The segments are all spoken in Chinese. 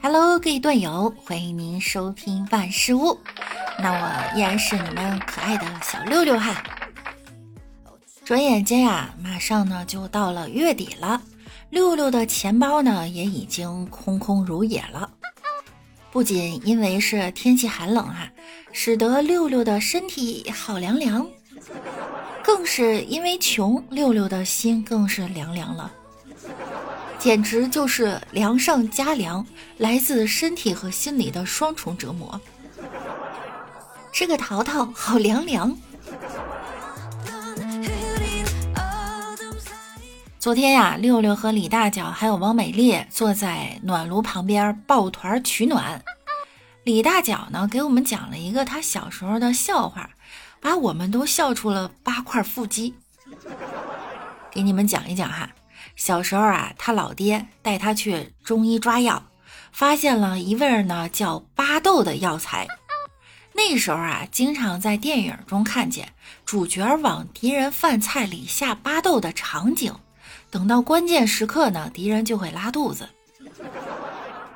Hello，各位段友，欢迎您收听万事屋。那我依然是你们可爱的小六六哈。转眼间呀，马上呢就到了月底了，六六的钱包呢也已经空空如也了。不仅因为是天气寒冷哈，使得六六的身体好凉凉，更是因为穷，六六的心更是凉凉了。简直就是凉上加凉，来自身体和心理的双重折磨。这个淘淘好凉凉。昨天呀，六六和李大脚还有王美丽坐在暖炉旁边抱团取暖。李大脚呢，给我们讲了一个他小时候的笑话，把我们都笑出了八块腹肌。给你们讲一讲哈。小时候啊，他老爹带他去中医抓药，发现了一味呢叫巴豆的药材。那时候啊，经常在电影中看见主角往敌人饭菜里下巴豆的场景。等到关键时刻呢，敌人就会拉肚子。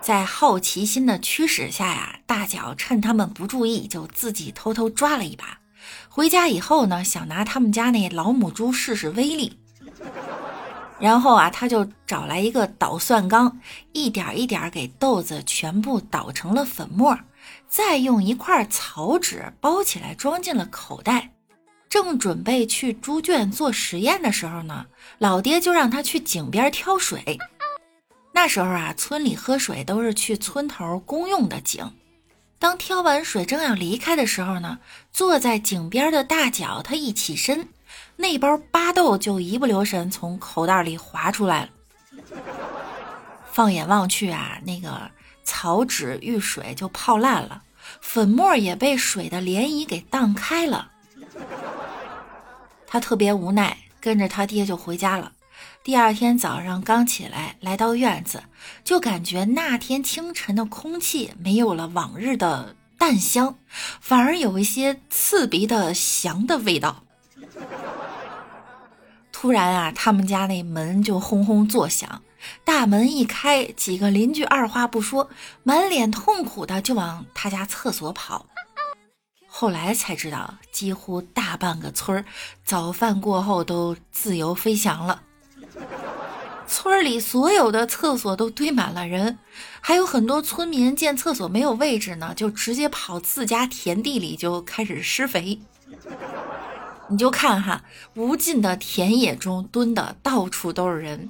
在好奇心的驱使下呀，大脚趁他们不注意，就自己偷偷抓了一把。回家以后呢，想拿他们家那老母猪试试威力。然后啊，他就找来一个捣蒜缸，一点一点给豆子全部捣成了粉末，再用一块草纸包起来装进了口袋。正准备去猪圈做实验的时候呢，老爹就让他去井边挑水。那时候啊，村里喝水都是去村头公用的井。当挑完水正要离开的时候呢，坐在井边的大脚他一起身。那包巴豆就一不留神从口袋里滑出来了。放眼望去啊，那个草纸遇水就泡烂了，粉末也被水的涟漪给荡开了。他特别无奈，跟着他爹就回家了。第二天早上刚起来，来到院子，就感觉那天清晨的空气没有了往日的淡香，反而有一些刺鼻的翔的味道。突然啊，他们家那门就轰轰作响，大门一开，几个邻居二话不说，满脸痛苦的就往他家厕所跑。后来才知道，几乎大半个村儿早饭过后都自由飞翔了。村里所有的厕所都堆满了人，还有很多村民见厕所没有位置呢，就直接跑自家田地里就开始施肥。你就看哈，无尽的田野中蹲的到处都是人，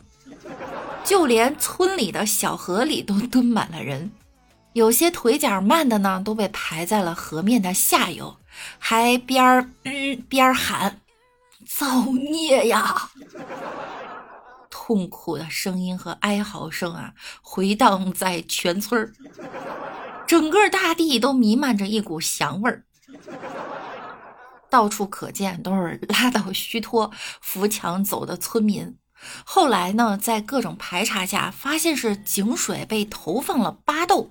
就连村里的小河里都蹲满了人。有些腿脚慢的呢，都被排在了河面的下游，还边儿嗯边儿喊：“造孽呀！”痛苦的声音和哀嚎声啊，回荡在全村儿，整个大地都弥漫着一股香味儿。到处可见都是拉倒 虚脱、扶墙走的村民。后来呢，在各种排查下，发现是井水被投放了巴豆，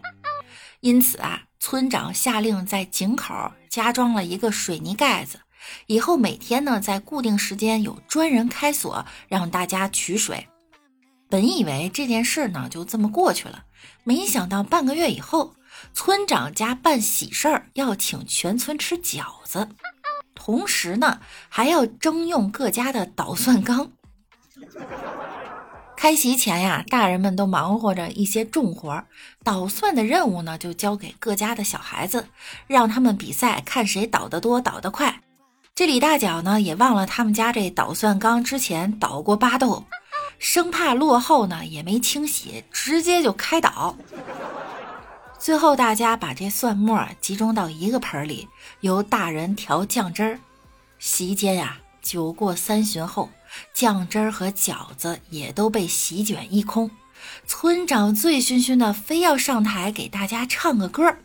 因此啊，村长下令在井口加装了一个水泥盖子，以后每天呢，在固定时间有专人开锁，让大家取水。本以为这件事呢就这么过去了，没想到半个月以后，村长家办喜事儿，要请全村吃饺子。同时呢，还要征用各家的捣蒜缸。开席前呀，大人们都忙活着一些重活，捣蒜的任务呢，就交给各家的小孩子，让他们比赛，看谁捣得多、捣得快。这李大脚呢，也忘了他们家这捣蒜缸之前捣过巴豆，生怕落后呢，也没清洗，直接就开捣。最后，大家把这蒜末集中到一个盆里，由大人调酱汁儿。席间呀，酒过三巡后，酱汁儿和饺子也都被席卷一空。村长醉醺醺的，非要上台给大家唱个歌，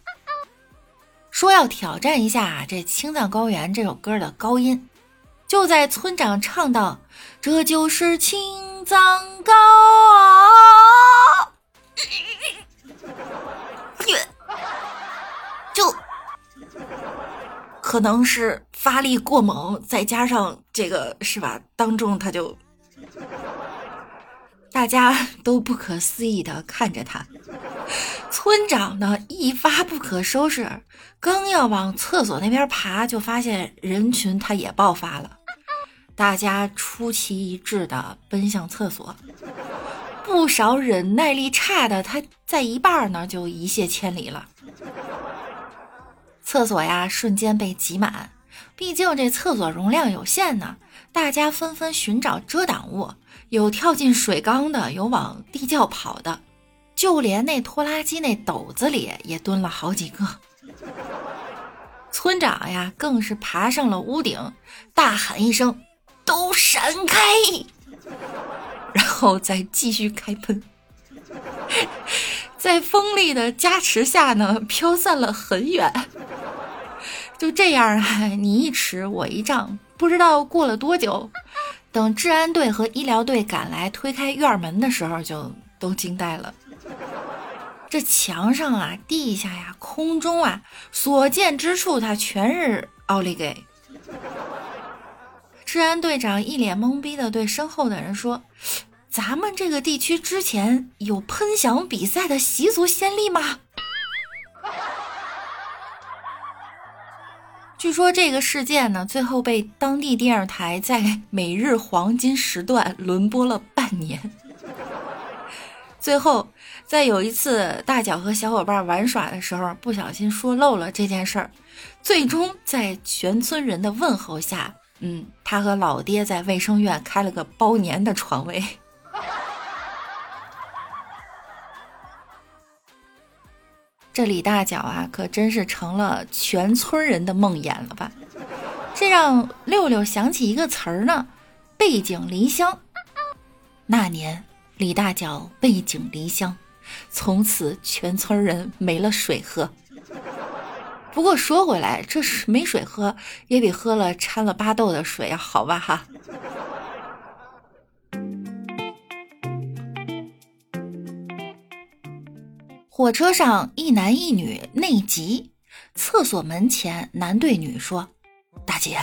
说要挑战一下这《青藏高原》这首歌的高音。就在村长唱到“这就是青藏高”。可能是发力过猛，再加上这个是吧？当众他就，大家都不可思议的看着他。村长呢一发不可收拾，刚要往厕所那边爬，就发现人群他也爆发了，大家出奇一致的奔向厕所。不少忍耐力差的，他在一半呢就一泻千里了。厕所呀，瞬间被挤满，毕竟这厕所容量有限呢。大家纷纷寻找遮挡物，有跳进水缸的，有往地窖跑的，就连那拖拉机那斗子里也蹲了好几个。村长呀，更是爬上了屋顶，大喊一声：“都闪开！”然后再继续开喷，在风力的加持下呢，飘散了很远。就这样啊，你一尺我一丈，不知道过了多久，等治安队和医疗队赶来推开院门的时候，就都惊呆了。这墙上啊、地下呀、空中啊，所见之处，它全是奥利给。治安队长一脸懵逼的对身后的人说：“咱们这个地区之前有喷响比赛的习俗先例吗？”据说这个事件呢，最后被当地电视台在 每日黄金时段轮播了半年。最后，在有一次大脚和小伙伴玩耍的时候，不小心说漏了这件事儿，最终在全村人的问候下。嗯，他和老爹在卫生院开了个包年的床位。这李大脚啊，可真是成了全村人的梦魇了吧？这让六六想起一个词儿呢，“背井离乡”。那年李大脚背井离乡，从此全村人没了水喝。不过说回来，这是没水喝，也比喝了掺了巴豆的水要好吧？哈。火车上一男一女内急，厕所门前男对女说：“大姐，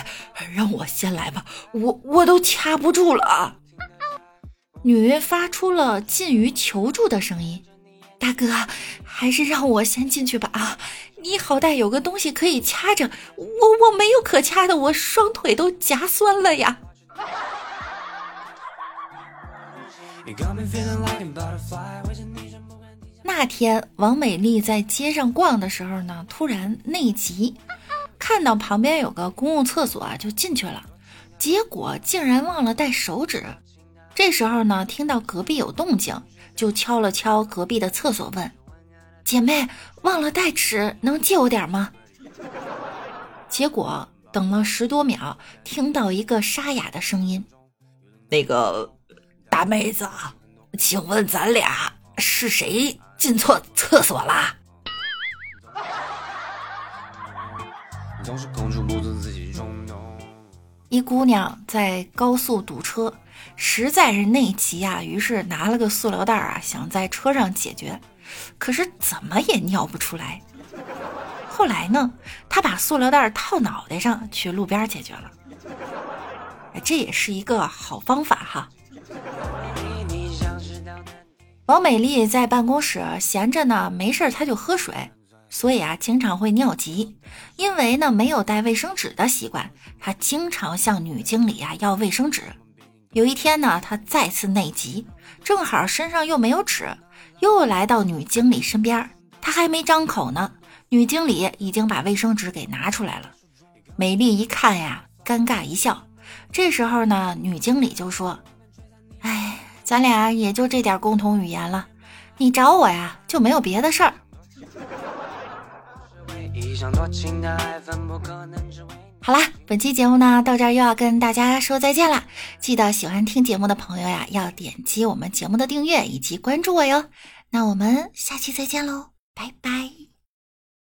让我先来吧，我我都掐不住了。”女发出了近于求助的声音：“大哥，还是让我先进去吧啊！”你好歹有个东西可以掐着，我我没有可掐的，我双腿都夹酸了呀。那天王美丽在街上逛的时候呢，突然内急，看到旁边有个公共厕所就进去了，结果竟然忘了带手纸。这时候呢，听到隔壁有动静，就敲了敲隔壁的厕所问。姐妹忘了带纸，能借我点吗？结果等了十多秒，听到一个沙哑的声音：“那个大妹子啊，请问咱俩是谁进错厕所啦？”一姑娘在高速堵车，实在是内急啊，于是拿了个塑料袋啊，想在车上解决。可是怎么也尿不出来。后来呢，她把塑料袋套脑袋上，去路边解决了。这也是一个好方法哈。王美丽在办公室闲着呢，没事儿她就喝水，所以啊，经常会尿急。因为呢，没有带卫生纸的习惯，她经常向女经理啊要卫生纸。有一天呢，她再次内急，正好身上又没有纸。又来到女经理身边，她还没张口呢，女经理已经把卫生纸给拿出来了。美丽一看呀，尴尬一笑。这时候呢，女经理就说：“哎，咱俩也就这点共同语言了，你找我呀，就没有别的事儿。”好啦，本期节目呢到这儿又要跟大家说再见啦！记得喜欢听节目的朋友呀，要点击我们节目的订阅以及关注我哟。那我们下期再见喽，拜拜。